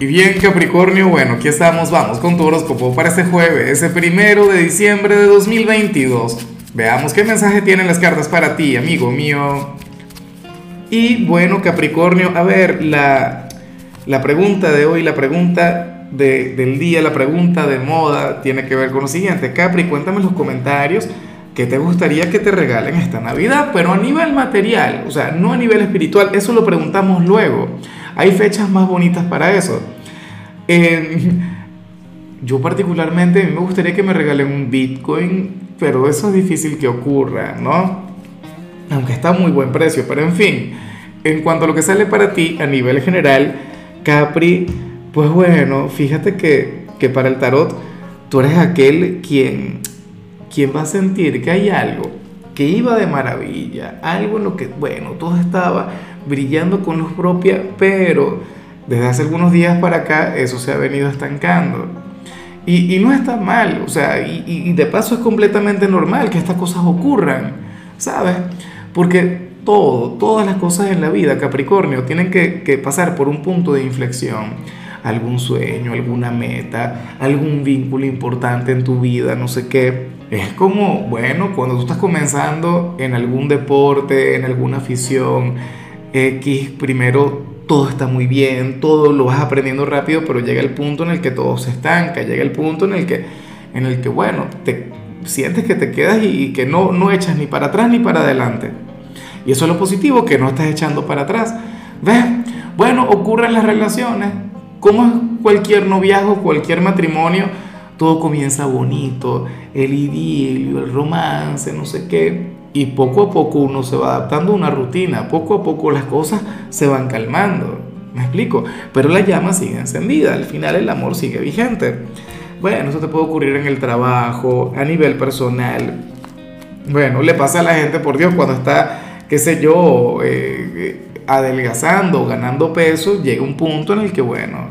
Y bien Capricornio, bueno, aquí estamos, vamos con tu horóscopo para este jueves, ese primero de diciembre de 2022. Veamos qué mensaje tienen las cartas para ti, amigo mío. Y bueno Capricornio, a ver, la, la pregunta de hoy, la pregunta de, del día, la pregunta de moda tiene que ver con lo siguiente. Capri, cuéntame en los comentarios qué te gustaría que te regalen esta Navidad, pero a nivel material, o sea, no a nivel espiritual, eso lo preguntamos luego. Hay fechas más bonitas para eso. yo particularmente, me gustaría que me regalen un Bitcoin, pero eso es difícil que ocurra, ¿no? Aunque está a muy buen precio, pero en fin, en cuanto a lo que sale para ti a nivel general, Capri, pues bueno, fíjate que, que para el tarot tú eres aquel quien, quien va a sentir que hay algo que iba de maravilla, algo en lo que, bueno, todo estaba brillando con luz propia, pero desde hace algunos días para acá eso se ha venido estancando. Y, y no está mal, o sea, y, y, de paso es completamente normal que estas cosas ocurran, ¿sabes? Porque todo, todas las cosas en la vida, Capricornio, tienen que, que pasar por un punto de inflexión. Algún sueño, alguna meta, algún vínculo importante en tu vida, no sé qué. Es como, bueno, cuando tú estás comenzando en algún deporte, en alguna afición, X, primero todo está muy bien, todo lo vas aprendiendo rápido, pero llega el punto en el que todo se estanca, llega el punto en el que, en el que bueno, te sientes que te quedas y, que no, no echas ni para atrás ni para adelante. Y eso es lo positivo, que no estás echando para atrás. ¿Ves? Bueno, ocurren las relaciones. Como cualquier noviazgo, cualquier matrimonio, todo comienza bonito, el idilio, el romance, no sé qué y poco a poco uno se va adaptando a una rutina, poco a poco las cosas se van calmando. ¿Me explico? Pero la llama sigue encendida, al final el amor sigue vigente. Bueno, eso te puede ocurrir en el trabajo, a nivel personal. Bueno, le pasa a la gente, por Dios, cuando está, qué sé yo, eh, eh, adelgazando, ganando peso, llega un punto en el que, bueno,